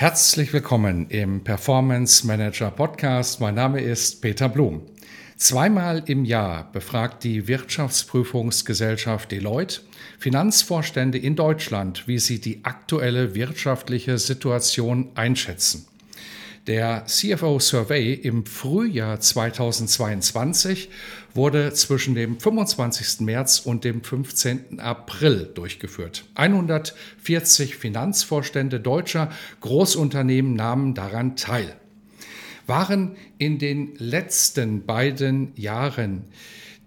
Herzlich willkommen im Performance Manager Podcast. Mein Name ist Peter Blum. Zweimal im Jahr befragt die Wirtschaftsprüfungsgesellschaft Deloitte Finanzvorstände in Deutschland, wie sie die aktuelle wirtschaftliche Situation einschätzen. Der CFO Survey im Frühjahr 2022 wurde zwischen dem 25. März und dem 15. April durchgeführt. 140 Finanzvorstände deutscher Großunternehmen nahmen daran teil. Waren in den letzten beiden Jahren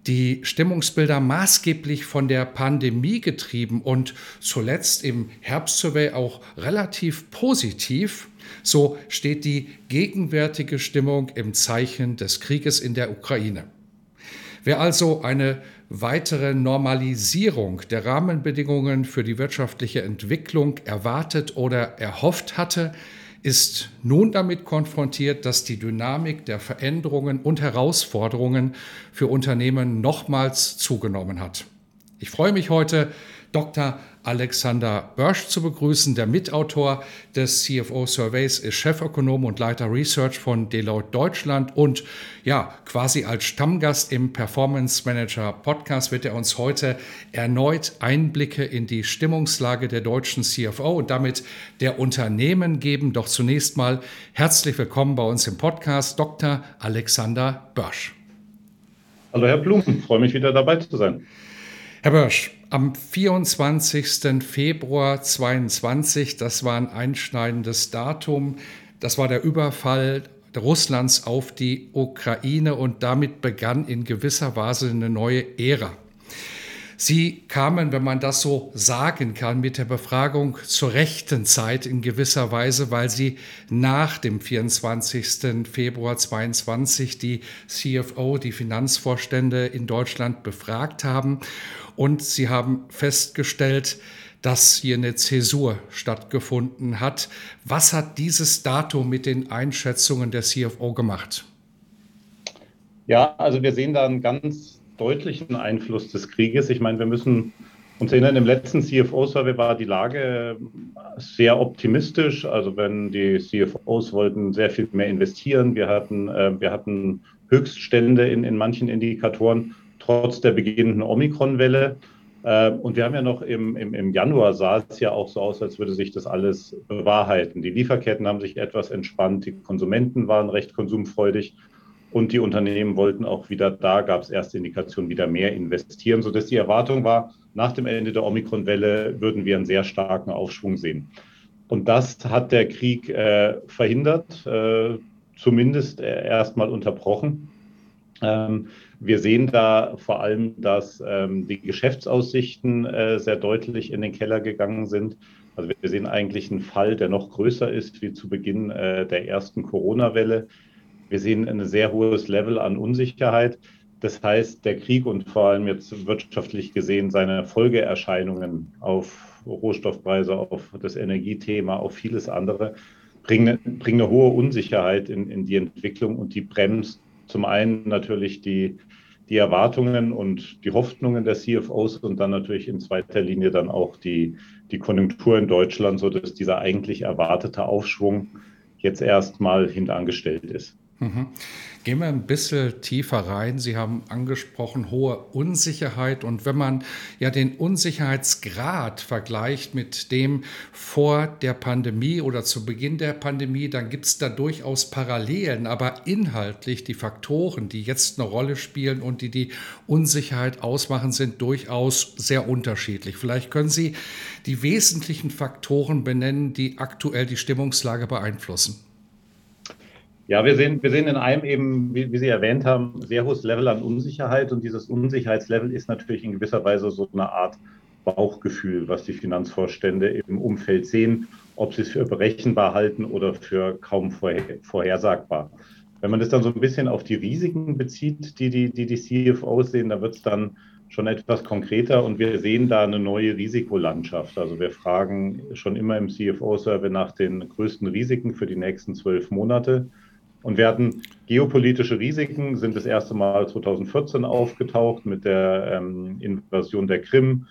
die Stimmungsbilder maßgeblich von der Pandemie getrieben und zuletzt im Herbstsurvey auch relativ positiv, so steht die gegenwärtige Stimmung im Zeichen des Krieges in der Ukraine. Wer also eine weitere Normalisierung der Rahmenbedingungen für die wirtschaftliche Entwicklung erwartet oder erhofft hatte, ist nun damit konfrontiert, dass die Dynamik der Veränderungen und Herausforderungen für Unternehmen nochmals zugenommen hat. Ich freue mich heute, Dr. Alexander Börsch zu begrüßen. Der Mitautor des CFO Surveys ist Chefökonom und Leiter Research von Deloitte Deutschland und ja, quasi als Stammgast im Performance Manager Podcast wird er uns heute erneut Einblicke in die Stimmungslage der deutschen CFO und damit der Unternehmen geben. Doch zunächst mal herzlich willkommen bei uns im Podcast, Dr. Alexander Börsch. Hallo Herr Blum, freue mich wieder dabei zu sein. Herr Börsch, am 24. Februar 22, das war ein einschneidendes Datum, das war der Überfall Russlands auf die Ukraine und damit begann in gewisser Weise eine neue Ära. Sie kamen, wenn man das so sagen kann, mit der Befragung zur rechten Zeit in gewisser Weise, weil Sie nach dem 24. Februar 22 die CFO, die Finanzvorstände in Deutschland befragt haben und Sie haben festgestellt, dass hier eine Zäsur stattgefunden hat. Was hat dieses Datum mit den Einschätzungen der CFO gemacht? Ja, also wir sehen da einen ganz deutlichen Einfluss des Krieges. Ich meine, wir müssen uns erinnern, im letzten CFO-Survey war die Lage sehr optimistisch. Also wenn die CFOs wollten sehr viel mehr investieren, wir hatten, äh, wir hatten Höchststände in, in manchen Indikatoren, trotz der beginnenden Omikron-Welle. Äh, und wir haben ja noch im, im, im Januar sah es ja auch so aus, als würde sich das alles bewahrheiten. Die Lieferketten haben sich etwas entspannt, die Konsumenten waren recht konsumfreudig. Und die Unternehmen wollten auch wieder, da gab es erste Indikationen, wieder mehr investieren, sodass die Erwartung war, nach dem Ende der Omikron-Welle würden wir einen sehr starken Aufschwung sehen. Und das hat der Krieg äh, verhindert, äh, zumindest äh, erstmal unterbrochen. Ähm, wir sehen da vor allem, dass ähm, die Geschäftsaussichten äh, sehr deutlich in den Keller gegangen sind. Also wir sehen eigentlich einen Fall, der noch größer ist wie zu Beginn äh, der ersten Corona-Welle. Wir sehen ein sehr hohes Level an Unsicherheit. Das heißt, der Krieg und vor allem jetzt wirtschaftlich gesehen seine Folgeerscheinungen auf Rohstoffpreise, auf das Energiethema, auf vieles andere, bringen, bringen eine hohe Unsicherheit in, in die Entwicklung und die bremst zum einen natürlich die, die Erwartungen und die Hoffnungen der CFOs und dann natürlich in zweiter Linie dann auch die, die Konjunktur in Deutschland, sodass dieser eigentlich erwartete Aufschwung jetzt erstmal hintangestellt ist. Mhm. Gehen wir ein bisschen tiefer rein. Sie haben angesprochen hohe Unsicherheit. Und wenn man ja den Unsicherheitsgrad vergleicht mit dem vor der Pandemie oder zu Beginn der Pandemie, dann gibt es da durchaus Parallelen. Aber inhaltlich die Faktoren, die jetzt eine Rolle spielen und die die Unsicherheit ausmachen, sind durchaus sehr unterschiedlich. Vielleicht können Sie die wesentlichen Faktoren benennen, die aktuell die Stimmungslage beeinflussen. Ja, wir sehen, wir sehen in einem eben, wie, wie, Sie erwähnt haben, sehr hohes Level an Unsicherheit. Und dieses Unsicherheitslevel ist natürlich in gewisser Weise so eine Art Bauchgefühl, was die Finanzvorstände im Umfeld sehen, ob sie es für berechenbar halten oder für kaum vorhersagbar. Wenn man das dann so ein bisschen auf die Risiken bezieht, die die, die, die CFOs sehen, da wird es dann schon etwas konkreter und wir sehen da eine neue Risikolandschaft. Also wir fragen schon immer im CFO-Survey nach den größten Risiken für die nächsten zwölf Monate. Und wir hatten geopolitische Risiken, sind das erste Mal 2014 aufgetaucht mit der ähm, Invasion der Krim,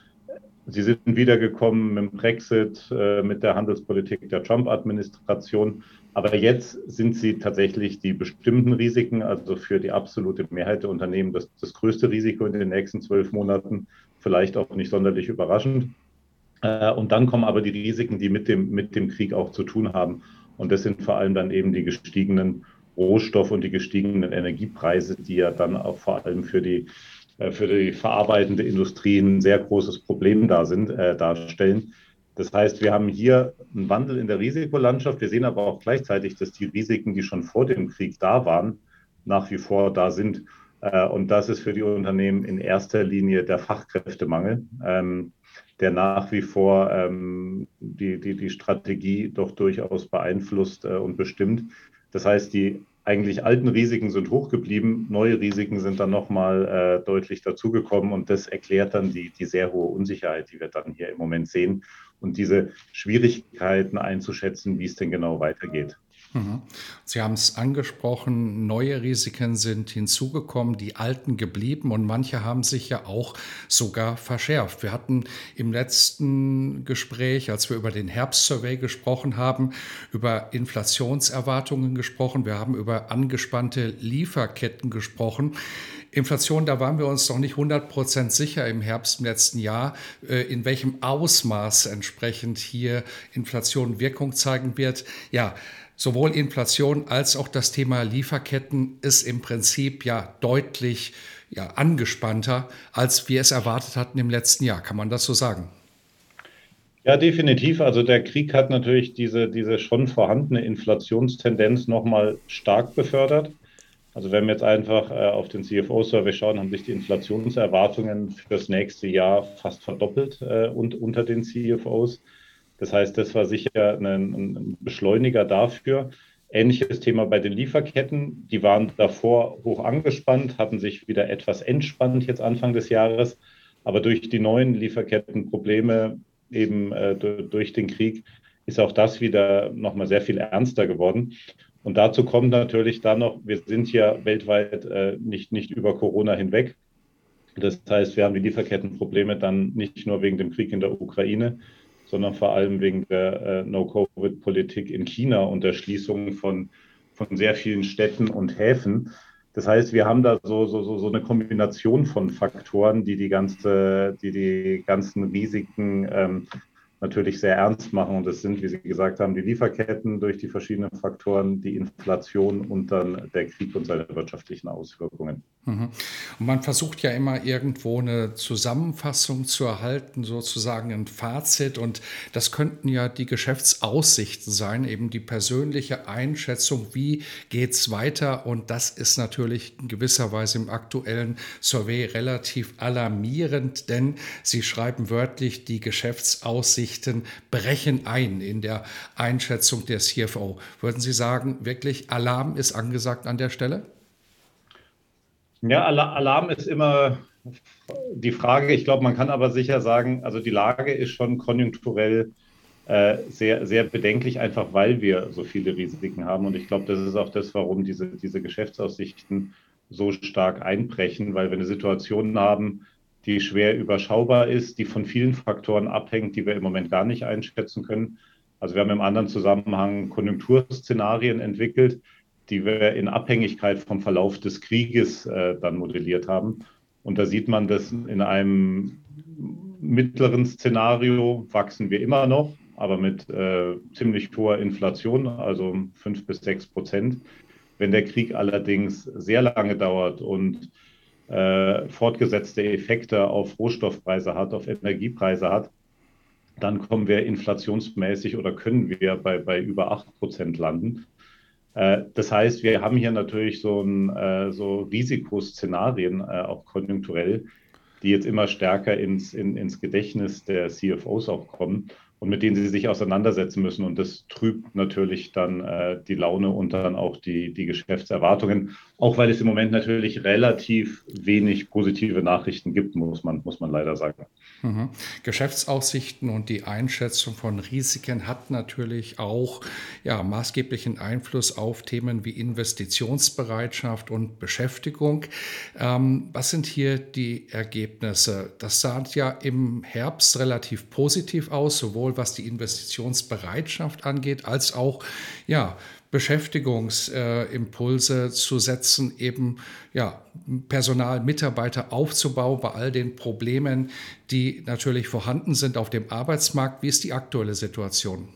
Sie sind wiedergekommen mit dem Brexit, äh, mit der Handelspolitik der Trump-Administration. Aber jetzt sind sie tatsächlich die bestimmten Risiken, also für die absolute Mehrheit der Unternehmen das, das größte Risiko in den nächsten zwölf Monaten, vielleicht auch nicht sonderlich überraschend. Äh, und dann kommen aber die Risiken, die mit dem, mit dem Krieg auch zu tun haben. Und das sind vor allem dann eben die gestiegenen Rohstoff- und die gestiegenen Energiepreise, die ja dann auch vor allem für die äh, für die verarbeitende Industrie ein sehr großes Problem da sind, äh, darstellen. Das heißt, wir haben hier einen Wandel in der Risikolandschaft. Wir sehen aber auch gleichzeitig, dass die Risiken, die schon vor dem Krieg da waren, nach wie vor da sind. Äh, und das ist für die Unternehmen in erster Linie der Fachkräftemangel, ähm, der nach wie vor ähm, die, die, die Strategie doch durchaus beeinflusst äh, und bestimmt. Das heißt, die eigentlich alten Risiken sind hochgeblieben, neue Risiken sind dann nochmal äh, deutlich dazugekommen und das erklärt dann die, die sehr hohe Unsicherheit, die wir dann hier im Moment sehen und diese Schwierigkeiten einzuschätzen, wie es denn genau weitergeht. Mhm. Sie haben es angesprochen, neue Risiken sind hinzugekommen, die alten geblieben und manche haben sich ja auch sogar verschärft. Wir hatten im letzten Gespräch, als wir über den Herbstsurvey gesprochen haben, über Inflationserwartungen gesprochen, wir haben über angespannte Lieferketten gesprochen. Inflation, da waren wir uns noch nicht 100% sicher im Herbst im letzten Jahr, äh, in welchem Ausmaß entsprechend hier Inflation Wirkung zeigen wird. Ja, sowohl Inflation als auch das Thema Lieferketten ist im Prinzip ja deutlich ja, angespannter, als wir es erwartet hatten im letzten Jahr. Kann man das so sagen? Ja, definitiv. Also der Krieg hat natürlich diese, diese schon vorhandene Inflationstendenz nochmal stark befördert. Also wenn wir jetzt einfach äh, auf den CFO-Survey schauen, haben sich die Inflationserwartungen für das nächste Jahr fast verdoppelt äh, und unter den CFOs. Das heißt, das war sicher ein, ein Beschleuniger dafür. Ähnliches Thema bei den Lieferketten. Die waren davor hoch angespannt, hatten sich wieder etwas entspannt jetzt Anfang des Jahres. Aber durch die neuen Lieferkettenprobleme eben äh, durch den Krieg ist auch das wieder nochmal sehr viel ernster geworden. Und dazu kommt natürlich dann noch, wir sind ja weltweit äh, nicht, nicht über Corona hinweg. Das heißt, wir haben die Lieferkettenprobleme dann nicht nur wegen dem Krieg in der Ukraine, sondern vor allem wegen der äh, No-Covid-Politik in China und der Schließung von, von sehr vielen Städten und Häfen. Das heißt, wir haben da so, so, so, eine Kombination von Faktoren, die die, ganze, die, die ganzen Risiken ähm, natürlich sehr ernst machen. Und das sind, wie Sie gesagt haben, die Lieferketten durch die verschiedenen Faktoren, die Inflation und dann der Krieg und seine wirtschaftlichen Auswirkungen. Mhm. Und man versucht ja immer irgendwo eine Zusammenfassung zu erhalten, sozusagen ein Fazit. Und das könnten ja die Geschäftsaussichten sein, eben die persönliche Einschätzung, wie geht es weiter. Und das ist natürlich in gewisser Weise im aktuellen Survey relativ alarmierend, denn Sie schreiben wörtlich, die Geschäftsaussichten Aussichten brechen ein in der Einschätzung der CFO. Würden Sie sagen, wirklich Alarm ist angesagt an der Stelle? Ja, Alarm ist immer die Frage. Ich glaube, man kann aber sicher sagen, also die Lage ist schon konjunkturell äh, sehr, sehr bedenklich, einfach weil wir so viele Risiken haben. Und ich glaube, das ist auch das, warum diese, diese Geschäftsaussichten so stark einbrechen, weil wir eine Situation haben, die schwer überschaubar ist, die von vielen Faktoren abhängt, die wir im Moment gar nicht einschätzen können. Also wir haben im anderen Zusammenhang Konjunkturszenarien entwickelt, die wir in Abhängigkeit vom Verlauf des Krieges äh, dann modelliert haben. Und da sieht man, dass in einem mittleren Szenario wachsen wir immer noch, aber mit äh, ziemlich hoher Inflation, also fünf bis sechs Prozent. Wenn der Krieg allerdings sehr lange dauert und äh, fortgesetzte Effekte auf Rohstoffpreise hat, auf Energiepreise hat, dann kommen wir inflationsmäßig oder können wir bei, bei über 8 Prozent landen. Äh, das heißt, wir haben hier natürlich so, ein, äh, so Risikoszenarien, äh, auch konjunkturell, die jetzt immer stärker ins, in, ins Gedächtnis der CFOs auch kommen und mit denen sie sich auseinandersetzen müssen. Und das trübt natürlich dann äh, die Laune und dann auch die, die Geschäftserwartungen, auch weil es im Moment natürlich relativ wenig positive Nachrichten gibt, muss man, muss man leider sagen. Mhm. Geschäftsaussichten und die Einschätzung von Risiken hat natürlich auch ja, maßgeblichen Einfluss auf Themen wie Investitionsbereitschaft und Beschäftigung. Ähm, was sind hier die Ergebnisse? Das sah ja im Herbst relativ positiv aus, sowohl sowohl was die Investitionsbereitschaft angeht, als auch ja, Beschäftigungsimpulse zu setzen, eben ja, Personal, Mitarbeiter aufzubauen bei all den Problemen, die natürlich vorhanden sind auf dem Arbeitsmarkt. Wie ist die aktuelle Situation?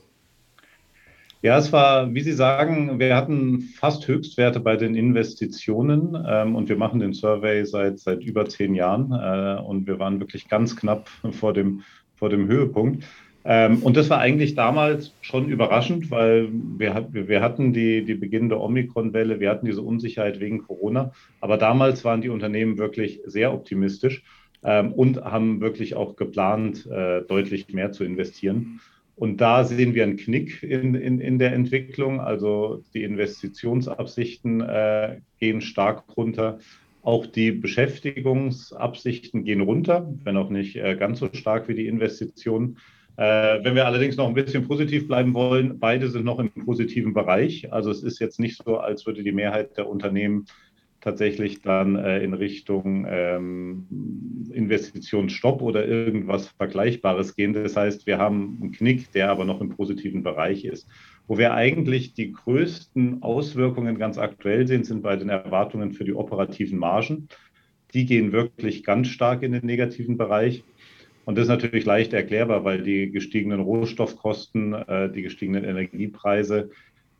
Ja, es war, wie Sie sagen, wir hatten fast Höchstwerte bei den Investitionen ähm, und wir machen den Survey seit, seit über zehn Jahren äh, und wir waren wirklich ganz knapp vor dem, vor dem Höhepunkt. Ähm, und das war eigentlich damals schon überraschend, weil wir, wir hatten die, die beginnende Omikron-Welle, wir hatten diese Unsicherheit wegen Corona. Aber damals waren die Unternehmen wirklich sehr optimistisch ähm, und haben wirklich auch geplant, äh, deutlich mehr zu investieren. Und da sehen wir einen Knick in, in, in der Entwicklung. Also die Investitionsabsichten äh, gehen stark runter. Auch die Beschäftigungsabsichten gehen runter, wenn auch nicht äh, ganz so stark wie die Investitionen. Äh, wenn wir allerdings noch ein bisschen positiv bleiben wollen, beide sind noch im positiven Bereich. Also es ist jetzt nicht so, als würde die Mehrheit der Unternehmen tatsächlich dann äh, in Richtung ähm, Investitionsstopp oder irgendwas Vergleichbares gehen. Das heißt, wir haben einen Knick, der aber noch im positiven Bereich ist. Wo wir eigentlich die größten Auswirkungen ganz aktuell sehen, sind bei den Erwartungen für die operativen Margen. Die gehen wirklich ganz stark in den negativen Bereich. Und das ist natürlich leicht erklärbar, weil die gestiegenen Rohstoffkosten, äh, die gestiegenen Energiepreise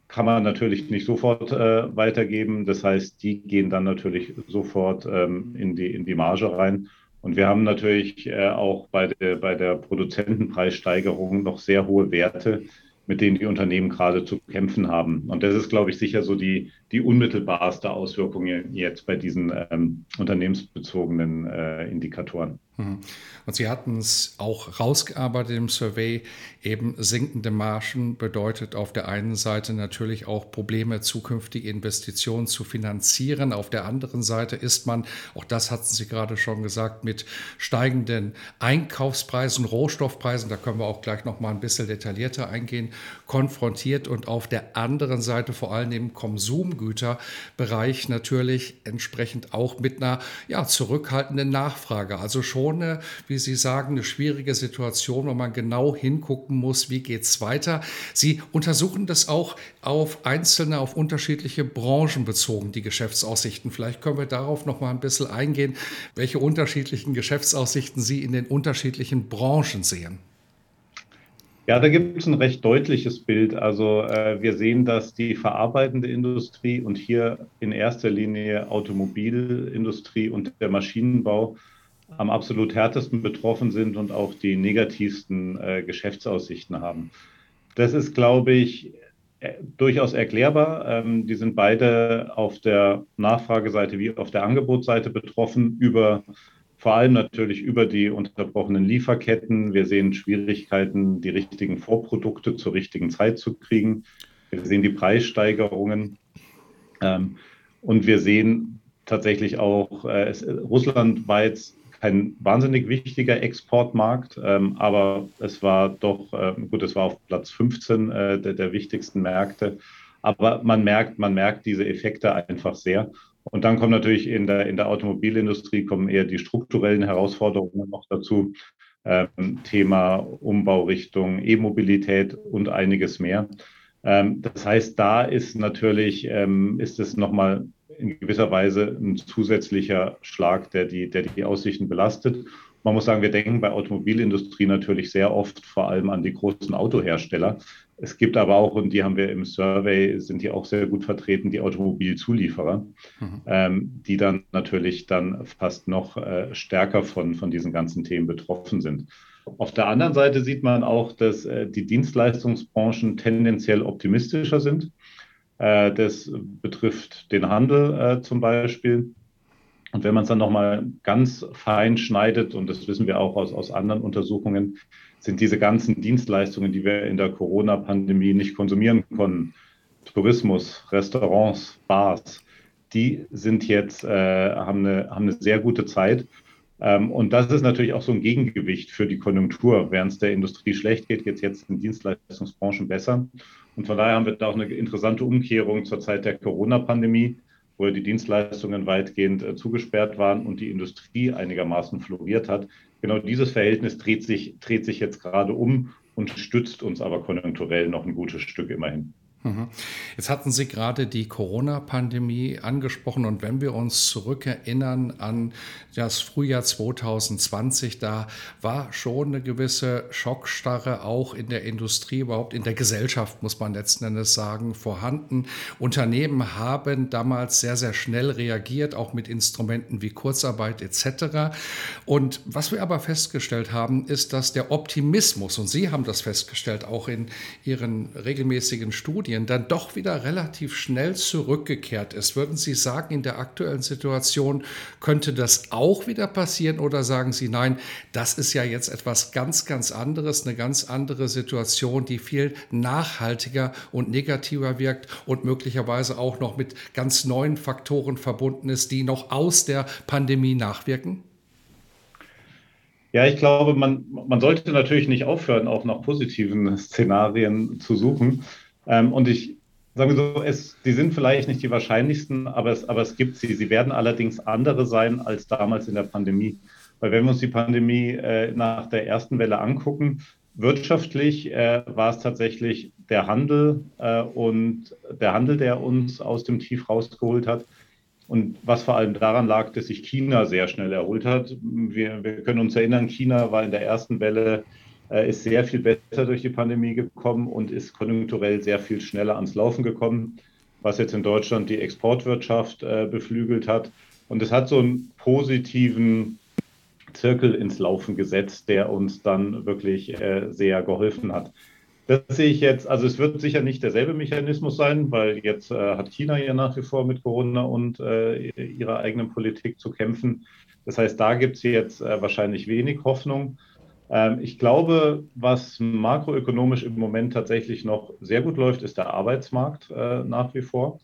kann man natürlich nicht sofort äh, weitergeben. Das heißt, die gehen dann natürlich sofort ähm, in, die, in die Marge rein. Und wir haben natürlich äh, auch bei der, bei der Produzentenpreissteigerung noch sehr hohe Werte, mit denen die Unternehmen gerade zu kämpfen haben. Und das ist, glaube ich, sicher so die, die unmittelbarste Auswirkung jetzt bei diesen ähm, unternehmensbezogenen äh, Indikatoren. Mhm. Und Sie hatten es auch rausgearbeitet im Survey, eben sinkende Margen bedeutet auf der einen Seite natürlich auch Probleme, zukünftige Investitionen zu finanzieren. Auf der anderen Seite ist man, auch das hatten Sie gerade schon gesagt, mit steigenden Einkaufspreisen, Rohstoffpreisen, da können wir auch gleich noch mal ein bisschen detaillierter eingehen, konfrontiert und auf der anderen Seite vor allem im Konsumgüterbereich natürlich entsprechend auch mit einer ja, zurückhaltenden Nachfrage. Also schon schon, eine, wie Sie sagen, eine schwierige Situation, wo man genau hingucken muss, wie geht es weiter. Sie untersuchen das auch auf einzelne, auf unterschiedliche Branchen bezogen, die Geschäftsaussichten. Vielleicht können wir darauf noch mal ein bisschen eingehen, welche unterschiedlichen Geschäftsaussichten Sie in den unterschiedlichen Branchen sehen. Ja, da gibt es ein recht deutliches Bild. Also äh, wir sehen, dass die verarbeitende Industrie und hier in erster Linie Automobilindustrie und der Maschinenbau am absolut härtesten betroffen sind und auch die negativsten äh, Geschäftsaussichten haben. Das ist, glaube ich, äh, durchaus erklärbar. Ähm, die sind beide auf der Nachfrageseite wie auf der Angebotsseite betroffen, über vor allem natürlich über die unterbrochenen Lieferketten. Wir sehen Schwierigkeiten, die richtigen Vorprodukte zur richtigen Zeit zu kriegen. Wir sehen die Preissteigerungen. Ähm, und wir sehen tatsächlich auch, äh, es, Russland war jetzt kein wahnsinnig wichtiger Exportmarkt, ähm, aber es war doch, äh, gut, es war auf Platz 15 äh, der, der, wichtigsten Märkte. Aber man merkt, man merkt diese Effekte einfach sehr. Und dann kommen natürlich in der, in der Automobilindustrie kommen eher die strukturellen Herausforderungen noch dazu. Ähm, Thema Umbaurichtung, E-Mobilität und einiges mehr. Ähm, das heißt, da ist natürlich, ähm, ist es nochmal in gewisser Weise ein zusätzlicher Schlag, der die, der die Aussichten belastet. Man muss sagen, wir denken bei Automobilindustrie natürlich sehr oft vor allem an die großen Autohersteller. Es gibt aber auch, und die haben wir im Survey, sind die auch sehr gut vertreten, die Automobilzulieferer, mhm. ähm, die dann natürlich dann fast noch äh, stärker von, von diesen ganzen Themen betroffen sind. Auf der anderen Seite sieht man auch, dass äh, die Dienstleistungsbranchen tendenziell optimistischer sind. Äh, das betrifft den Handel äh, zum Beispiel. Und wenn man es dann nochmal ganz fein schneidet, und das wissen wir auch aus, aus anderen Untersuchungen, sind diese ganzen Dienstleistungen, die wir in der Corona-Pandemie nicht konsumieren konnten, Tourismus, Restaurants, Bars, die sind jetzt, äh, haben, eine, haben eine sehr gute Zeit. Ähm, und das ist natürlich auch so ein Gegengewicht für die Konjunktur. Während es der Industrie schlecht geht, geht es jetzt in Dienstleistungsbranchen besser. Und von daher haben wir da auch eine interessante Umkehrung zur Zeit der Corona-Pandemie, wo die Dienstleistungen weitgehend äh, zugesperrt waren und die Industrie einigermaßen floriert hat. Genau dieses Verhältnis dreht sich, dreht sich jetzt gerade um und stützt uns aber konjunkturell noch ein gutes Stück immerhin. Mhm. Jetzt hatten Sie gerade die Corona-Pandemie angesprochen und wenn wir uns zurückerinnern an das Frühjahr 2020, da war schon eine gewisse Schockstarre auch in der Industrie, überhaupt in der Gesellschaft, muss man letzten Endes sagen, vorhanden. Unternehmen haben damals sehr, sehr schnell reagiert, auch mit Instrumenten wie Kurzarbeit etc. Und was wir aber festgestellt haben, ist, dass der Optimismus, und Sie haben das festgestellt, auch in Ihren regelmäßigen Studien, Medien dann doch wieder relativ schnell zurückgekehrt ist. Würden Sie sagen, in der aktuellen Situation könnte das auch wieder passieren oder sagen Sie, nein, das ist ja jetzt etwas ganz, ganz anderes, eine ganz andere Situation, die viel nachhaltiger und negativer wirkt und möglicherweise auch noch mit ganz neuen Faktoren verbunden ist, die noch aus der Pandemie nachwirken? Ja, ich glaube, man, man sollte natürlich nicht aufhören, auch nach positiven Szenarien zu suchen. Ähm, und ich sage so, es, die sind vielleicht nicht die wahrscheinlichsten, aber es, aber es gibt sie. Sie werden allerdings andere sein als damals in der Pandemie. Weil wenn wir uns die Pandemie äh, nach der ersten Welle angucken, wirtschaftlich äh, war es tatsächlich der Handel äh, und der Handel, der uns aus dem Tief rausgeholt hat. Und was vor allem daran lag, dass sich China sehr schnell erholt hat. Wir, wir können uns erinnern, China war in der ersten Welle ist sehr viel besser durch die Pandemie gekommen und ist konjunkturell sehr viel schneller ans Laufen gekommen, was jetzt in Deutschland die Exportwirtschaft äh, beflügelt hat. Und es hat so einen positiven Zirkel ins Laufen gesetzt, der uns dann wirklich äh, sehr geholfen hat. Das sehe ich jetzt, also es wird sicher nicht derselbe Mechanismus sein, weil jetzt äh, hat China ja nach wie vor mit Corona und äh, ihrer eigenen Politik zu kämpfen. Das heißt, da gibt es jetzt äh, wahrscheinlich wenig Hoffnung. Ähm, ich glaube, was makroökonomisch im Moment tatsächlich noch sehr gut läuft, ist der Arbeitsmarkt äh, nach wie vor,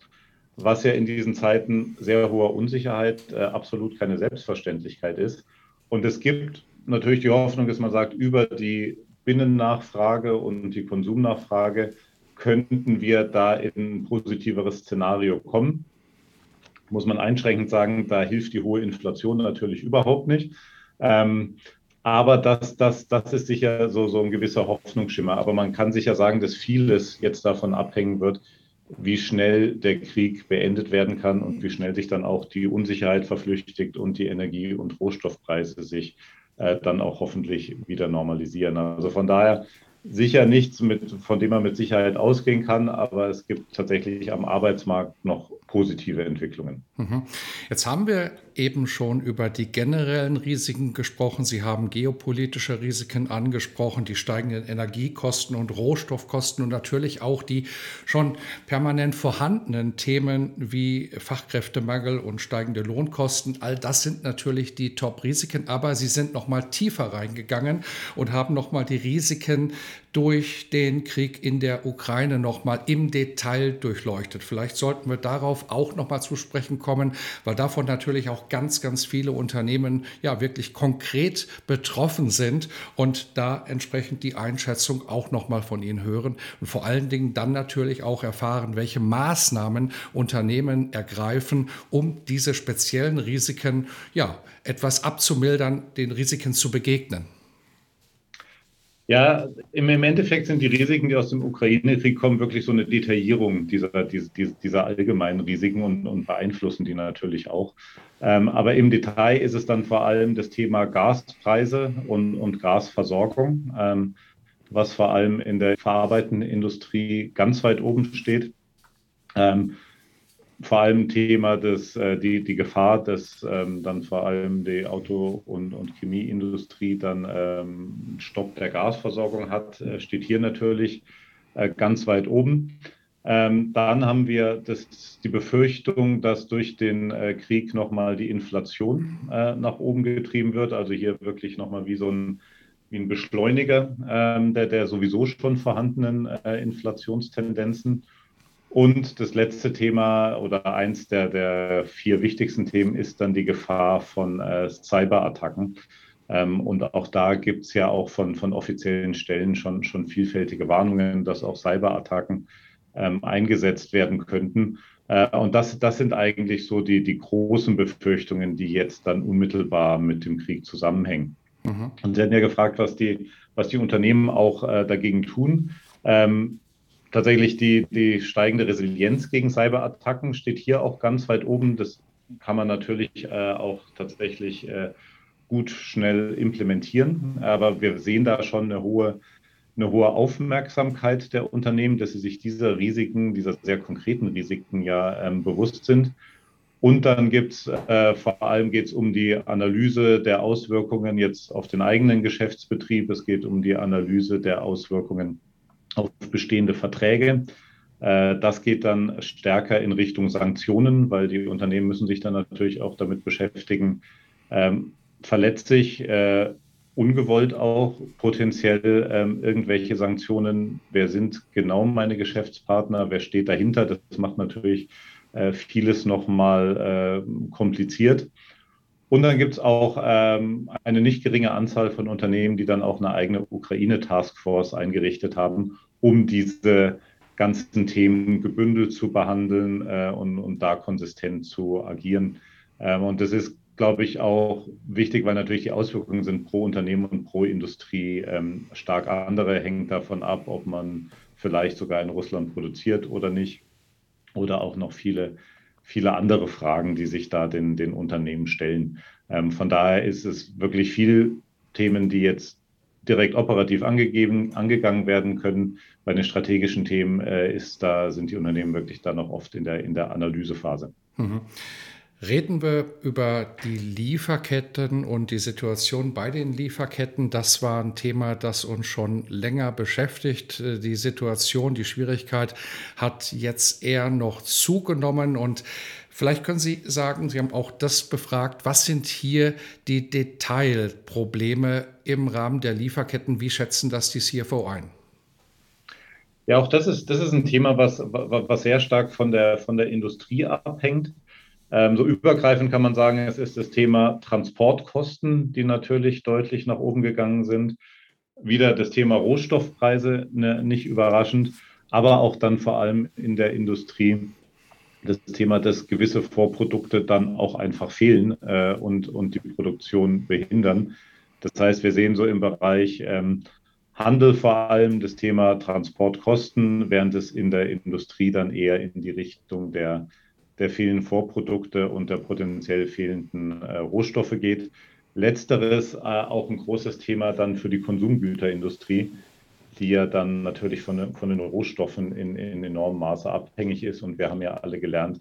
was ja in diesen Zeiten sehr hoher Unsicherheit äh, absolut keine Selbstverständlichkeit ist. Und es gibt natürlich die Hoffnung, dass man sagt, über die Binnennachfrage und die Konsumnachfrage könnten wir da in ein positiveres Szenario kommen. Muss man einschränkend sagen, da hilft die hohe Inflation natürlich überhaupt nicht. Aber das, das, das ist sicher so, so ein gewisser Hoffnungsschimmer. Aber man kann sicher sagen, dass vieles jetzt davon abhängen wird, wie schnell der Krieg beendet werden kann und wie schnell sich dann auch die Unsicherheit verflüchtigt und die Energie- und Rohstoffpreise sich äh, dann auch hoffentlich wieder normalisieren. Also von daher sicher nichts, mit, von dem man mit Sicherheit ausgehen kann, aber es gibt tatsächlich am Arbeitsmarkt noch positive Entwicklungen. Mhm. Jetzt haben wir eben schon über die generellen Risiken gesprochen. Sie haben geopolitische Risiken angesprochen, die steigenden Energiekosten und Rohstoffkosten und natürlich auch die schon permanent vorhandenen Themen wie Fachkräftemangel und steigende Lohnkosten. All das sind natürlich die Top-Risiken, aber sie sind noch mal tiefer reingegangen und haben noch mal die Risiken durch den Krieg in der Ukraine noch mal im Detail durchleuchtet. Vielleicht sollten wir darauf auch noch mal zu sprechen kommen, weil davon natürlich auch ganz, ganz viele Unternehmen ja wirklich konkret betroffen sind und da entsprechend die Einschätzung auch noch mal von Ihnen hören und vor allen Dingen dann natürlich auch erfahren, welche Maßnahmen Unternehmen ergreifen, um diese speziellen Risiken ja etwas abzumildern, den Risiken zu begegnen. Ja, im Endeffekt sind die Risiken, die aus dem Ukraine-Krieg kommen, wirklich so eine Detaillierung dieser, dieser, dieser allgemeinen Risiken und, und, beeinflussen die natürlich auch. Ähm, aber im Detail ist es dann vor allem das Thema Gaspreise und, und Gasversorgung, ähm, was vor allem in der verarbeitenden Industrie ganz weit oben steht. Ähm, vor allem Thema des, äh, die, die Gefahr, dass ähm, dann vor allem die Auto- und, und Chemieindustrie dann ähm, Stopp der Gasversorgung hat, äh, steht hier natürlich äh, ganz weit oben. Ähm, dann haben wir das, die Befürchtung, dass durch den äh, Krieg nochmal die Inflation äh, nach oben getrieben wird. Also hier wirklich nochmal wie so ein, wie ein Beschleuniger ähm, der, der sowieso schon vorhandenen äh, Inflationstendenzen. Und das letzte Thema oder eins der, der vier wichtigsten Themen ist dann die Gefahr von äh, Cyberattacken. Ähm, und auch da gibt es ja auch von, von offiziellen Stellen schon, schon vielfältige Warnungen, dass auch Cyberattacken ähm, eingesetzt werden könnten. Äh, und das, das sind eigentlich so die, die großen Befürchtungen, die jetzt dann unmittelbar mit dem Krieg zusammenhängen. Mhm. Und Sie hatten ja gefragt, was die, was die Unternehmen auch äh, dagegen tun. Ähm, tatsächlich die, die steigende Resilienz gegen Cyberattacken steht hier auch ganz weit oben. Das kann man natürlich äh, auch tatsächlich äh, gut schnell implementieren. Aber wir sehen da schon eine hohe eine hohe Aufmerksamkeit der Unternehmen, dass sie sich dieser Risiken, dieser sehr konkreten Risiken ja ähm, bewusst sind. Und dann gibt es, äh, vor allem geht es um die Analyse der Auswirkungen jetzt auf den eigenen Geschäftsbetrieb. Es geht um die Analyse der Auswirkungen auf bestehende Verträge. Äh, das geht dann stärker in Richtung Sanktionen, weil die Unternehmen müssen sich dann natürlich auch damit beschäftigen, ähm, verletzt sich äh, ungewollt auch potenziell ähm, irgendwelche Sanktionen. Wer sind genau meine Geschäftspartner? Wer steht dahinter? Das macht natürlich äh, vieles nochmal kompliziert. Und dann gibt es auch ähm, eine nicht geringe Anzahl von Unternehmen, die dann auch eine eigene Ukraine-Taskforce eingerichtet haben, um diese ganzen Themen gebündelt zu behandeln äh, und, und da konsistent zu agieren. Ähm, und das ist glaube ich, auch wichtig, weil natürlich die Auswirkungen sind pro Unternehmen und pro Industrie ähm, stark andere, hängt davon ab, ob man vielleicht sogar in Russland produziert oder nicht. Oder auch noch viele, viele andere Fragen, die sich da den, den Unternehmen stellen. Ähm, von daher ist es wirklich viel Themen, die jetzt direkt operativ angegeben, angegangen werden können. Bei den strategischen Themen äh, ist da, sind die Unternehmen wirklich da noch oft in der, in der Analysephase. Mhm. Reden wir über die Lieferketten und die Situation bei den Lieferketten. Das war ein Thema, das uns schon länger beschäftigt. Die Situation, die Schwierigkeit hat jetzt eher noch zugenommen. Und vielleicht können Sie sagen, Sie haben auch das befragt, was sind hier die Detailprobleme im Rahmen der Lieferketten? Wie schätzen das die CFO ein? Ja, auch das ist, das ist ein Thema, was, was sehr stark von der, von der Industrie abhängt. Ähm, so übergreifend kann man sagen, es ist das Thema Transportkosten, die natürlich deutlich nach oben gegangen sind. Wieder das Thema Rohstoffpreise, ne, nicht überraschend, aber auch dann vor allem in der Industrie das Thema, dass gewisse Vorprodukte dann auch einfach fehlen äh, und, und die Produktion behindern. Das heißt, wir sehen so im Bereich ähm, Handel vor allem das Thema Transportkosten, während es in der Industrie dann eher in die Richtung der der vielen Vorprodukte und der potenziell fehlenden äh, Rohstoffe geht. Letzteres äh, auch ein großes Thema dann für die Konsumgüterindustrie, die ja dann natürlich von, von den Rohstoffen in, in enormem Maße abhängig ist. Und wir haben ja alle gelernt,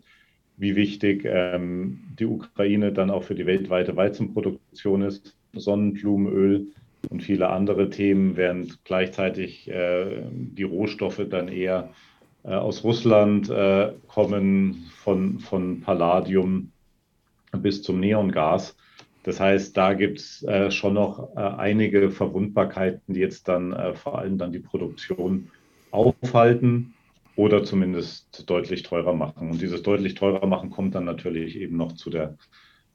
wie wichtig ähm, die Ukraine dann auch für die weltweite Weizenproduktion ist. Sonnenblumenöl und viele andere Themen, während gleichzeitig äh, die Rohstoffe dann eher aus Russland äh, kommen, von, von Palladium bis zum Neongas. Das heißt, da gibt es äh, schon noch äh, einige Verwundbarkeiten, die jetzt dann äh, vor allem dann die Produktion aufhalten oder zumindest deutlich teurer machen. Und dieses deutlich teurer machen kommt dann natürlich eben noch zu der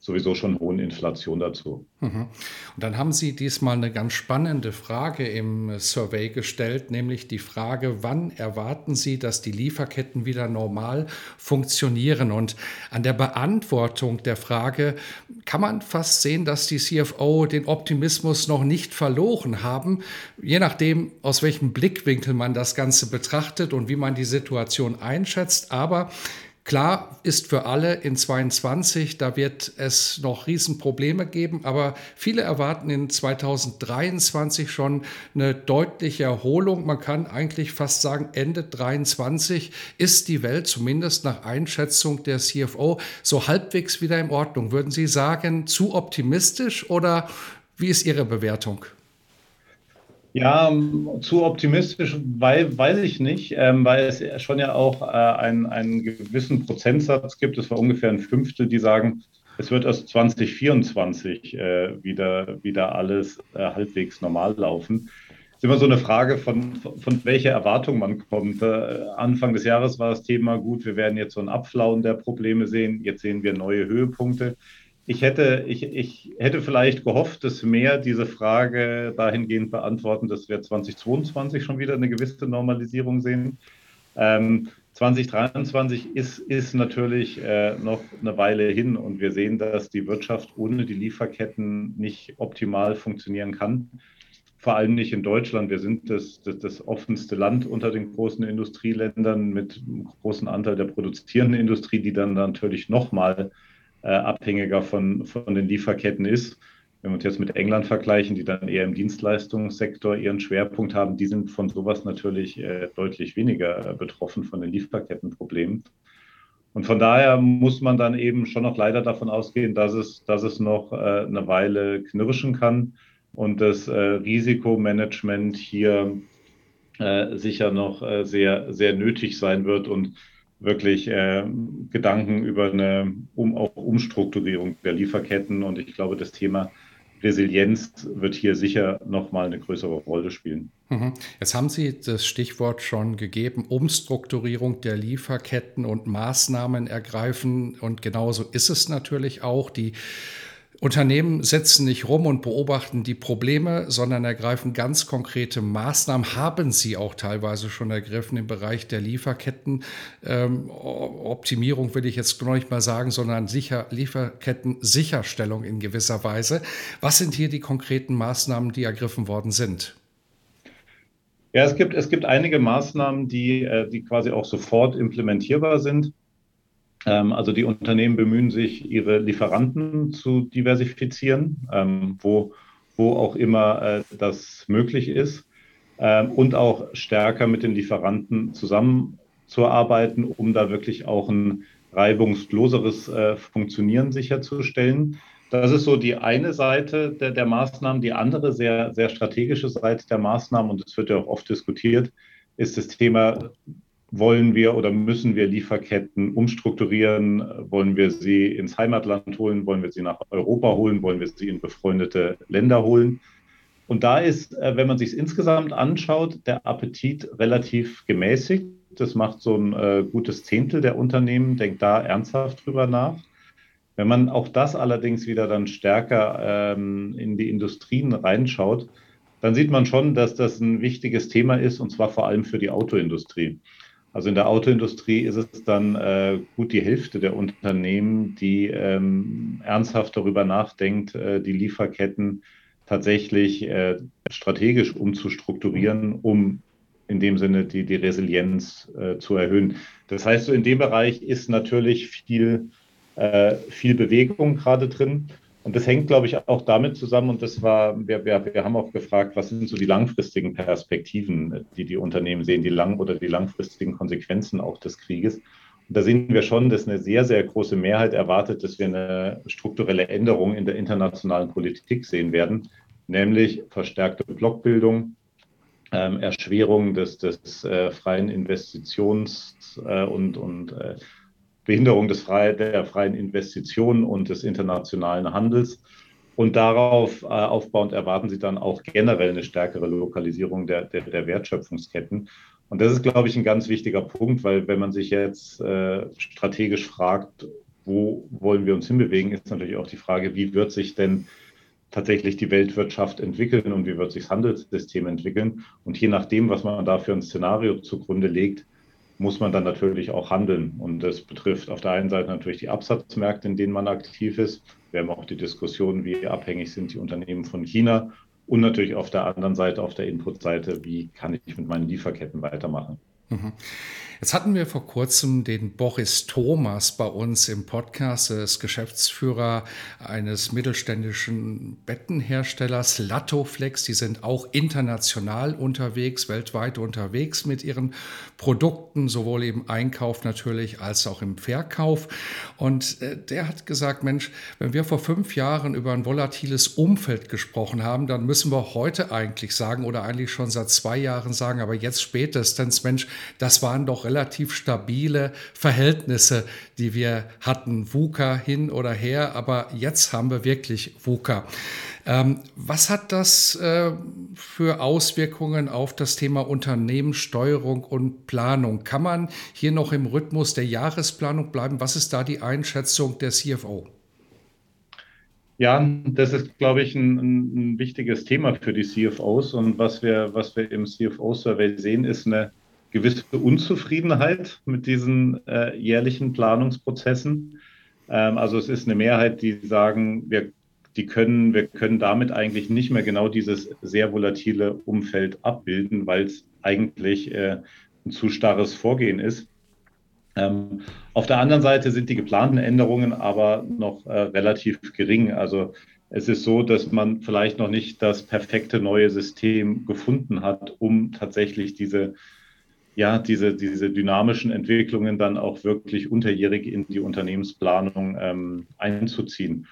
sowieso schon hohen Inflation dazu. Mhm. Und dann haben Sie diesmal eine ganz spannende Frage im Survey gestellt, nämlich die Frage, wann erwarten Sie, dass die Lieferketten wieder normal funktionieren? Und an der Beantwortung der Frage kann man fast sehen, dass die CFO den Optimismus noch nicht verloren haben, je nachdem, aus welchem Blickwinkel man das Ganze betrachtet und wie man die Situation einschätzt. Aber Klar ist für alle in 22, da wird es noch Riesenprobleme geben, aber viele erwarten in 2023 schon eine deutliche Erholung. Man kann eigentlich fast sagen, Ende 23 ist die Welt zumindest nach Einschätzung der CFO so halbwegs wieder in Ordnung. Würden Sie sagen, zu optimistisch oder wie ist Ihre Bewertung? Ja, zu optimistisch, weil, weiß ich nicht, ähm, weil es schon ja auch äh, einen, einen gewissen Prozentsatz gibt, es war ungefähr ein Fünftel, die sagen, es wird erst 2024 äh, wieder, wieder alles äh, halbwegs normal laufen. Es ist immer so eine Frage, von, von welcher Erwartung man kommt. Äh, Anfang des Jahres war das Thema gut, wir werden jetzt so ein Abflauen der Probleme sehen, jetzt sehen wir neue Höhepunkte. Ich hätte, ich, ich hätte vielleicht gehofft, dass mehr diese Frage dahingehend beantworten, dass wir 2022 schon wieder eine gewisse Normalisierung sehen. Ähm, 2023 ist, ist natürlich äh, noch eine Weile hin und wir sehen, dass die Wirtschaft ohne die Lieferketten nicht optimal funktionieren kann. Vor allem nicht in Deutschland. Wir sind das, das, das offenste Land unter den großen Industrieländern mit einem großen Anteil der produzierenden Industrie, die dann natürlich nochmal äh, abhängiger von, von den Lieferketten ist. Wenn wir uns jetzt mit England vergleichen, die dann eher im Dienstleistungssektor ihren Schwerpunkt haben, die sind von sowas natürlich äh, deutlich weniger äh, betroffen von den Lieferkettenproblemen. Und von daher muss man dann eben schon noch leider davon ausgehen, dass es, dass es noch eine Weile knirschen kann und das Risikomanagement hier sicher noch sehr, sehr nötig sein wird. Und wirklich äh, Gedanken über eine um, auch Umstrukturierung der Lieferketten. Und ich glaube, das Thema Resilienz wird hier sicher nochmal eine größere Rolle spielen. Mhm. Jetzt haben Sie das Stichwort schon gegeben, Umstrukturierung der Lieferketten und Maßnahmen ergreifen. Und genauso ist es natürlich auch. Die Unternehmen setzen nicht rum und beobachten die Probleme, sondern ergreifen ganz konkrete Maßnahmen, haben sie auch teilweise schon ergriffen im Bereich der Lieferketten. Ähm, Optimierung will ich jetzt noch nicht mal sagen, sondern sicher, Lieferketten-Sicherstellung in gewisser Weise. Was sind hier die konkreten Maßnahmen, die ergriffen worden sind? Ja, es gibt, es gibt einige Maßnahmen, die, äh, die quasi auch sofort implementierbar sind. Ähm, also die Unternehmen bemühen sich, ihre Lieferanten zu diversifizieren, ähm, wo, wo auch immer äh, das möglich ist ähm, und auch stärker mit den Lieferanten zusammenzuarbeiten, um da wirklich auch ein reibungsloseres äh, Funktionieren sicherzustellen. Das ist so die eine Seite der, der Maßnahmen. Die andere sehr, sehr strategische Seite der Maßnahmen, und es wird ja auch oft diskutiert, ist das Thema wollen wir oder müssen wir Lieferketten umstrukturieren? Wollen wir sie ins Heimatland holen? Wollen wir sie nach Europa holen? Wollen wir sie in befreundete Länder holen? Und da ist, äh, wenn man sich es insgesamt anschaut, der Appetit relativ gemäßigt. Das macht so ein äh, gutes Zehntel der Unternehmen, denkt da ernsthaft drüber nach. Wenn man auch das allerdings wieder dann stärker ähm, in die Industrien reinschaut, dann sieht man schon, dass das ein wichtiges Thema ist, und zwar vor allem für die Autoindustrie. Also in der Autoindustrie ist es dann äh, gut die Hälfte der Unternehmen, die ähm, ernsthaft darüber nachdenkt, äh, die Lieferketten tatsächlich äh, strategisch umzustrukturieren, um in dem Sinne die, die Resilienz äh, zu erhöhen. Das heißt, so in dem Bereich ist natürlich viel, äh, viel Bewegung gerade drin. Und das hängt, glaube ich, auch damit zusammen. Und das war, wir, wir, wir haben auch gefragt, was sind so die langfristigen Perspektiven, die die Unternehmen sehen, die lang oder die langfristigen Konsequenzen auch des Krieges. Und da sehen wir schon, dass eine sehr, sehr große Mehrheit erwartet, dass wir eine strukturelle Änderung in der internationalen Politik sehen werden, nämlich verstärkte Blockbildung, ähm, Erschwerung des, des äh, freien Investitions- äh, und, und äh, Behinderung des frei, der freien Investitionen und des internationalen Handels. Und darauf äh, aufbauend erwarten Sie dann auch generell eine stärkere Lokalisierung der, der, der, Wertschöpfungsketten. Und das ist, glaube ich, ein ganz wichtiger Punkt, weil wenn man sich jetzt äh, strategisch fragt, wo wollen wir uns hinbewegen, ist natürlich auch die Frage, wie wird sich denn tatsächlich die Weltwirtschaft entwickeln und wie wird sich das Handelssystem entwickeln. Und je nachdem, was man da für ein Szenario zugrunde legt, muss man dann natürlich auch handeln. Und das betrifft auf der einen Seite natürlich die Absatzmärkte, in denen man aktiv ist. Wir haben auch die Diskussion, wie abhängig sind die Unternehmen von China. Und natürlich auf der anderen Seite, auf der Inputseite, wie kann ich mit meinen Lieferketten weitermachen. Mhm. Jetzt hatten wir vor kurzem den Boris Thomas bei uns im Podcast, er ist Geschäftsführer eines mittelständischen Bettenherstellers Latoflex. Die sind auch international unterwegs, weltweit unterwegs mit ihren Produkten, sowohl im Einkauf natürlich als auch im Verkauf. Und äh, der hat gesagt, Mensch, wenn wir vor fünf Jahren über ein volatiles Umfeld gesprochen haben, dann müssen wir heute eigentlich sagen oder eigentlich schon seit zwei Jahren sagen, aber jetzt spätestens, Mensch, das waren doch relativ stabile Verhältnisse, die wir hatten. VUCA hin oder her, aber jetzt haben wir wirklich VUCA. Ähm, was hat das äh, für Auswirkungen auf das Thema Unternehmenssteuerung und Planung? Kann man hier noch im Rhythmus der Jahresplanung bleiben? Was ist da die Einschätzung der CFO? Ja, das ist, glaube ich, ein, ein, wichtiges Thema für die CFOs. Und was wir, was wir im CFO-Survey sehen, ist eine gewisse Unzufriedenheit mit diesen äh, jährlichen Planungsprozessen. Ähm, also es ist eine Mehrheit, die sagen, wir, die können, wir können damit eigentlich nicht mehr genau dieses sehr volatile Umfeld abbilden, weil es eigentlich äh, ein zu starres Vorgehen ist. Ähm, auf der anderen Seite sind die geplanten Änderungen aber noch äh, relativ gering. Also es ist so, dass man vielleicht noch nicht das perfekte neue System gefunden hat, um tatsächlich diese ja, diese, diese dynamischen Entwicklungen dann auch wirklich unterjährig in die Unternehmensplanung ähm, einzuziehen.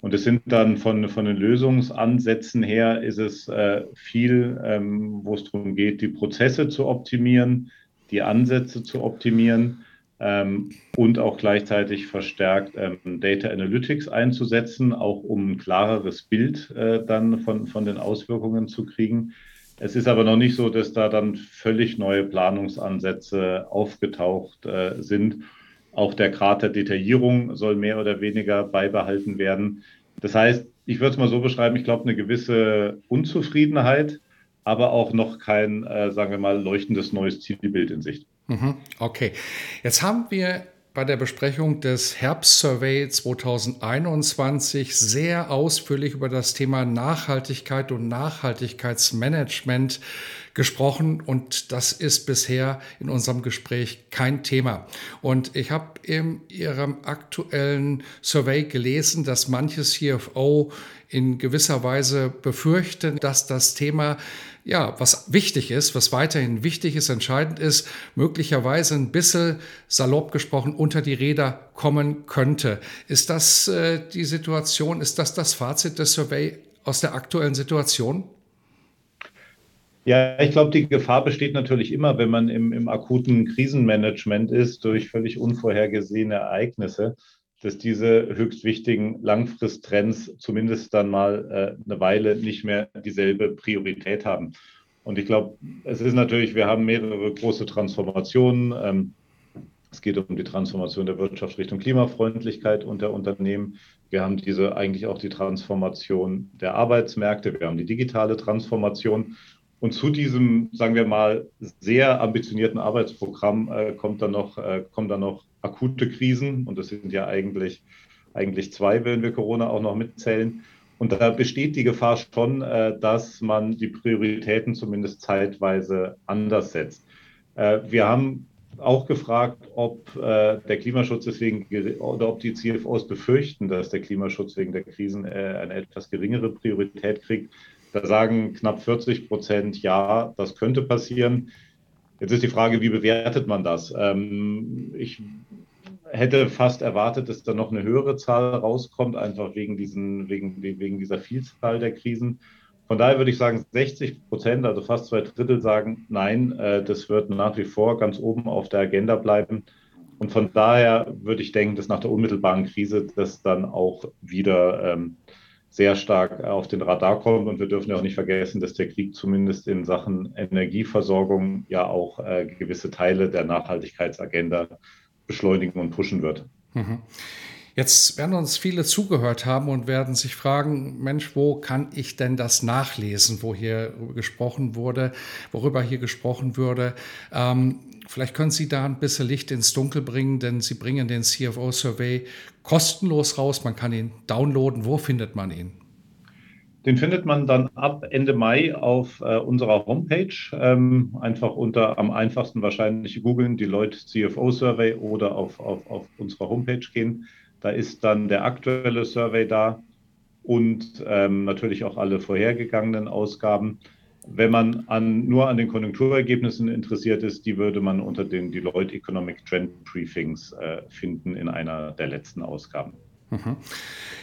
Und es sind dann von, von den Lösungsansätzen her, ist es äh, viel, ähm, wo es darum geht, die Prozesse zu optimieren, die Ansätze zu optimieren ähm, und auch gleichzeitig verstärkt ähm, Data Analytics einzusetzen, auch um ein klareres Bild äh, dann von, von den Auswirkungen zu kriegen. Es ist aber noch nicht so, dass da dann völlig neue Planungsansätze aufgetaucht äh, sind. Auch der Grad der Detaillierung soll mehr oder weniger beibehalten werden. Das heißt, ich würde es mal so beschreiben, ich glaube, eine gewisse Unzufriedenheit, aber auch noch kein, äh, sagen wir mal, leuchtendes neues Zielbild in Sicht. Mhm, okay. Jetzt haben wir bei der Besprechung des Herbstsurvey 2021 sehr ausführlich über das Thema Nachhaltigkeit und Nachhaltigkeitsmanagement gesprochen und das ist bisher in unserem Gespräch kein Thema. Und ich habe in Ihrem aktuellen Survey gelesen, dass manche CFO in gewisser Weise befürchten, dass das Thema ja, was wichtig ist, was weiterhin wichtig ist, entscheidend ist, möglicherweise ein bisschen salopp gesprochen unter die Räder kommen könnte. Ist das äh, die Situation, ist das das Fazit des Survey aus der aktuellen Situation? Ja, ich glaube, die Gefahr besteht natürlich immer, wenn man im, im akuten Krisenmanagement ist, durch völlig unvorhergesehene Ereignisse dass diese höchst wichtigen Langfristtrends zumindest dann mal äh, eine Weile nicht mehr dieselbe Priorität haben. Und ich glaube, es ist natürlich, wir haben mehrere große Transformationen. Ähm, es geht um die Transformation der Wirtschaft Richtung Klimafreundlichkeit unter Unternehmen. Wir haben diese eigentlich auch die Transformation der Arbeitsmärkte. Wir haben die digitale Transformation. Und zu diesem, sagen wir mal, sehr ambitionierten Arbeitsprogramm äh, kommt dann noch, äh, kommen dann noch akute Krisen. Und das sind ja eigentlich, eigentlich zwei, wenn wir Corona auch noch mitzählen. Und da besteht die Gefahr schon, äh, dass man die Prioritäten zumindest zeitweise anders setzt. Äh, wir haben auch gefragt, ob äh, der Klimaschutz deswegen oder ob die CFOs befürchten, dass der Klimaschutz wegen der Krisen eine etwas geringere Priorität kriegt. Da sagen knapp 40 Prozent, ja, das könnte passieren. Jetzt ist die Frage, wie bewertet man das? Ähm, ich hätte fast erwartet, dass da noch eine höhere Zahl rauskommt, einfach wegen, diesen, wegen, wegen dieser Vielzahl der Krisen. Von daher würde ich sagen, 60 Prozent, also fast zwei Drittel, sagen, nein, äh, das wird nach wie vor ganz oben auf der Agenda bleiben. Und von daher würde ich denken, dass nach der unmittelbaren Krise das dann auch wieder ähm, sehr stark auf den Radar kommt. Und wir dürfen ja auch nicht vergessen, dass der Krieg zumindest in Sachen Energieversorgung ja auch äh, gewisse Teile der Nachhaltigkeitsagenda beschleunigen und pushen wird. Mhm. Jetzt werden uns viele zugehört haben und werden sich fragen, Mensch, wo kann ich denn das nachlesen, wo hier gesprochen wurde, worüber hier gesprochen würde. Ähm, vielleicht können Sie da ein bisschen Licht ins Dunkel bringen, denn Sie bringen den CFO Survey kostenlos raus. Man kann ihn downloaden. Wo findet man ihn? Den findet man dann ab Ende Mai auf äh, unserer Homepage. Ähm, einfach unter am einfachsten wahrscheinlich googeln, die Leute CFO Survey oder auf, auf, auf unserer Homepage gehen. Da ist dann der aktuelle Survey da und ähm, natürlich auch alle vorhergegangenen Ausgaben. Wenn man an, nur an den Konjunkturergebnissen interessiert ist, die würde man unter den Deloitte Economic Trend Briefings äh, finden in einer der letzten Ausgaben. Mhm.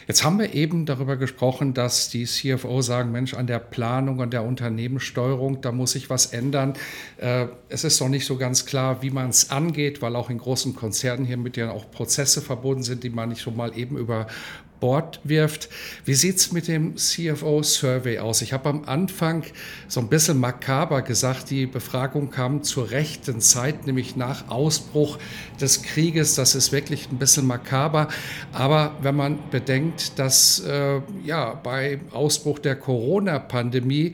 Jetzt haben wir eben darüber gesprochen, dass die CFO sagen, Mensch, an der Planung, an der Unternehmenssteuerung, da muss sich was ändern. Äh, es ist noch nicht so ganz klar, wie man es angeht, weil auch in großen Konzernen hier mit denen auch Prozesse verbunden sind, die man nicht so mal eben über Bord wirft. Wie sieht es mit dem CFO-Survey aus? Ich habe am Anfang so ein bisschen makaber gesagt, die Befragung kam zur rechten Zeit, nämlich nach Ausbruch des Krieges. Das ist wirklich ein bisschen makaber. Aber wenn man bedenkt, dass äh, ja, bei Ausbruch der Corona-Pandemie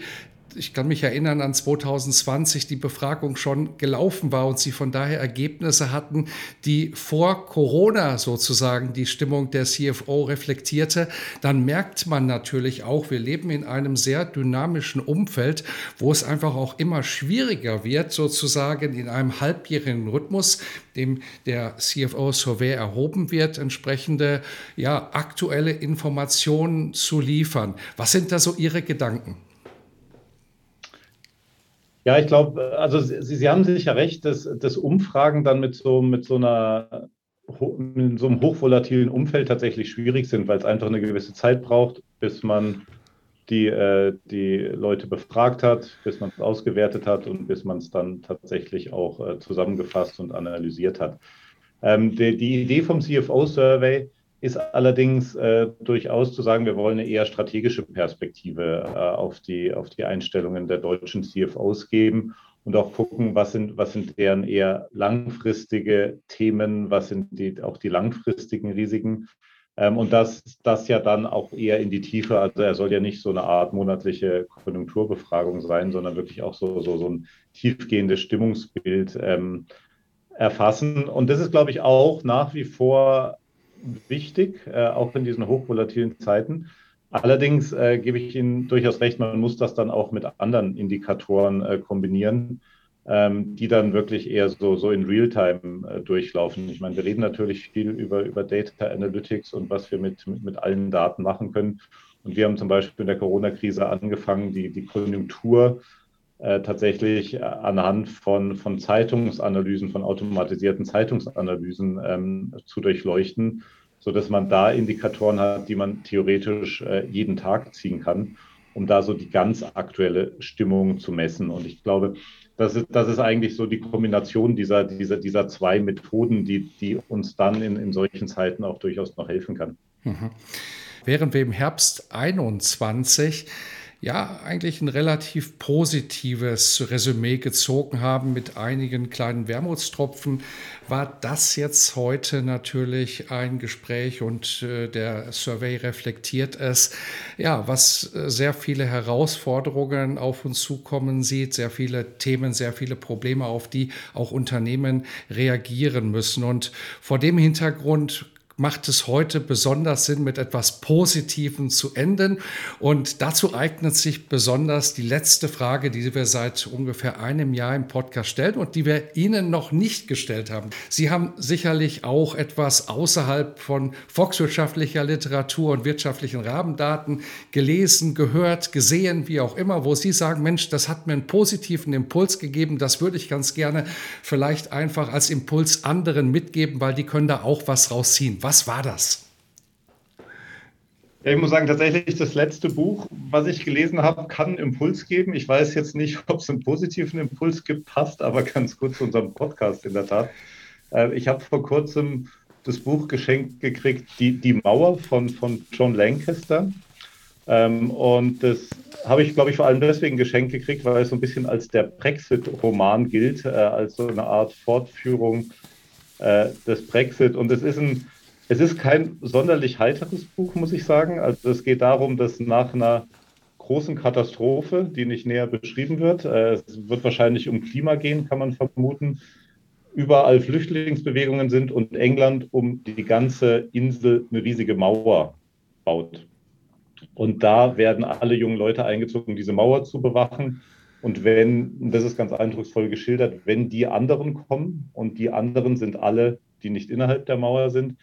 ich kann mich erinnern an 2020, die Befragung schon gelaufen war und sie von daher Ergebnisse hatten, die vor Corona sozusagen die Stimmung der CFO reflektierte, dann merkt man natürlich auch, wir leben in einem sehr dynamischen Umfeld, wo es einfach auch immer schwieriger wird, sozusagen in einem halbjährigen Rhythmus, dem der CFO-Survey erhoben wird, entsprechende ja, aktuelle Informationen zu liefern. Was sind da so Ihre Gedanken? Ja, ich glaube, also Sie, Sie, haben sicher recht, dass, dass Umfragen dann mit so, mit so einer in so einem hochvolatilen Umfeld tatsächlich schwierig sind, weil es einfach eine gewisse Zeit braucht, bis man die, äh, die Leute befragt hat, bis man es ausgewertet hat und bis man es dann tatsächlich auch äh, zusammengefasst und analysiert hat. Ähm, die, die Idee vom CFO-Survey ist allerdings äh, durchaus zu sagen, wir wollen eine eher strategische Perspektive äh, auf, die, auf die Einstellungen der deutschen CFOs geben und auch gucken, was sind, was sind deren eher langfristige Themen, was sind die, auch die langfristigen Risiken. Ähm, und das, das ja dann auch eher in die Tiefe, also er soll ja nicht so eine Art monatliche Konjunkturbefragung sein, sondern wirklich auch so, so, so ein tiefgehendes Stimmungsbild ähm, erfassen. Und das ist, glaube ich, auch nach wie vor wichtig, äh, auch in diesen hochvolatilen Zeiten. Allerdings äh, gebe ich Ihnen durchaus recht, man muss das dann auch mit anderen Indikatoren äh, kombinieren, ähm, die dann wirklich eher so, so in Realtime äh, durchlaufen. Ich meine, wir reden natürlich viel über, über Data Analytics und was wir mit, mit, mit allen Daten machen können. Und wir haben zum Beispiel in der Corona-Krise angefangen, die, die Konjunktur tatsächlich äh, anhand von, von Zeitungsanalysen, von automatisierten Zeitungsanalysen ähm, zu durchleuchten, sodass man da Indikatoren hat, die man theoretisch äh, jeden Tag ziehen kann, um da so die ganz aktuelle Stimmung zu messen. Und ich glaube, das ist, das ist eigentlich so die Kombination dieser, dieser, dieser zwei Methoden, die, die uns dann in, in solchen Zeiten auch durchaus noch helfen kann. Mhm. Während wir im Herbst 21 ja eigentlich ein relativ positives Resümee gezogen haben mit einigen kleinen Wermutstropfen, war das jetzt heute natürlich ein Gespräch und äh, der Survey reflektiert es, ja, was äh, sehr viele Herausforderungen auf uns zukommen sieht, sehr viele Themen, sehr viele Probleme, auf die auch Unternehmen reagieren müssen. Und vor dem Hintergrund macht es heute besonders Sinn, mit etwas Positivem zu enden. Und dazu eignet sich besonders die letzte Frage, die wir seit ungefähr einem Jahr im Podcast stellen und die wir Ihnen noch nicht gestellt haben. Sie haben sicherlich auch etwas außerhalb von volkswirtschaftlicher Literatur und wirtschaftlichen Rahmendaten gelesen, gehört, gesehen, wie auch immer, wo Sie sagen, Mensch, das hat mir einen positiven Impuls gegeben, das würde ich ganz gerne vielleicht einfach als Impuls anderen mitgeben, weil die können da auch was rausziehen. Was was war das? Ja, ich muss sagen, tatsächlich das letzte Buch, was ich gelesen habe, kann Impuls geben. Ich weiß jetzt nicht, ob es einen positiven Impuls gibt, passt aber ganz gut zu unserem Podcast in der Tat. Äh, ich habe vor kurzem das Buch geschenkt gekriegt, Die, die Mauer von, von John Lancaster. Ähm, und das habe ich, glaube ich, vor allem deswegen geschenkt gekriegt, weil es so ein bisschen als der Brexit-Roman gilt, äh, als so eine Art Fortführung äh, des Brexit. Und es ist ein es ist kein sonderlich heiteres Buch, muss ich sagen. Also es geht darum, dass nach einer großen Katastrophe, die nicht näher beschrieben wird, äh, es wird wahrscheinlich um Klima gehen, kann man vermuten, überall Flüchtlingsbewegungen sind und England um die ganze Insel eine riesige Mauer baut. Und da werden alle jungen Leute eingezogen, diese Mauer zu bewachen. Und wenn, das ist ganz eindrucksvoll geschildert, wenn die anderen kommen und die anderen sind alle, die nicht innerhalb der Mauer sind,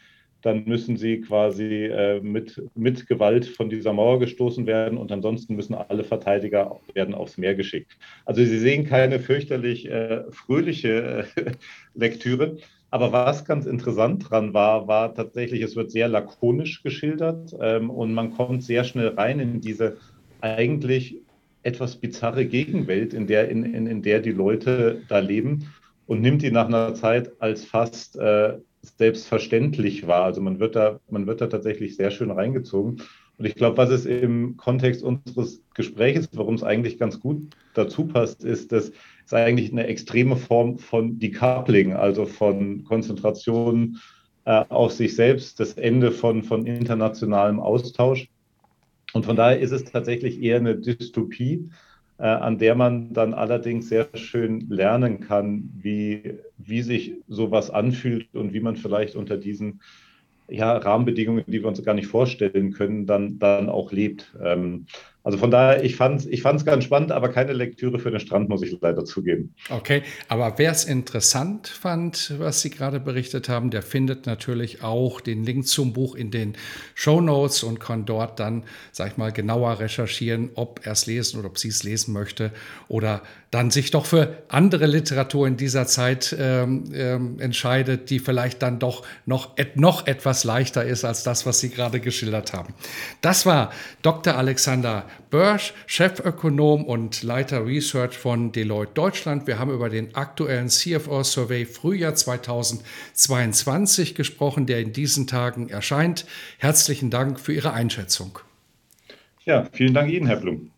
dann müssen sie quasi äh, mit, mit Gewalt von dieser Mauer gestoßen werden und ansonsten müssen alle Verteidiger werden aufs Meer geschickt. Also Sie sehen keine fürchterlich äh, fröhliche äh, Lektüre. Aber was ganz interessant dran war, war tatsächlich, es wird sehr lakonisch geschildert ähm, und man kommt sehr schnell rein in diese eigentlich etwas bizarre Gegenwelt, in der, in, in, in der die Leute da leben und nimmt die nach einer Zeit als fast äh, selbstverständlich war. Also man wird da, man wird da tatsächlich sehr schön reingezogen. Und ich glaube, was es im Kontext unseres Gesprächs, warum es eigentlich ganz gut dazu passt, ist, dass es eigentlich eine extreme Form von Decoupling, also von Konzentration äh, auf sich selbst, das Ende von, von internationalem Austausch. Und von daher ist es tatsächlich eher eine Dystopie, äh, an der man dann allerdings sehr schön lernen kann, wie, wie sich sowas anfühlt und wie man vielleicht unter diesen ja, Rahmenbedingungen, die wir uns gar nicht vorstellen können, dann, dann auch lebt. Ähm, also von daher, ich fand es ich fand's ganz spannend, aber keine Lektüre für den Strand, muss ich leider zugeben. Okay, aber wer es interessant fand, was Sie gerade berichtet haben, der findet natürlich auch den Link zum Buch in den Show Notes und kann dort dann, sag ich mal, genauer recherchieren, ob er es lesen oder ob sie es lesen möchte oder dann sich doch für andere Literatur in dieser Zeit ähm, ähm, entscheidet, die vielleicht dann doch noch, et, noch etwas leichter ist als das, was Sie gerade geschildert haben. Das war Dr. Alexander Börsch, Chefökonom und Leiter Research von Deloitte Deutschland. Wir haben über den aktuellen CFO-Survey Frühjahr 2022 gesprochen, der in diesen Tagen erscheint. Herzlichen Dank für Ihre Einschätzung. Ja, vielen Dank Ihnen, Herr Blum.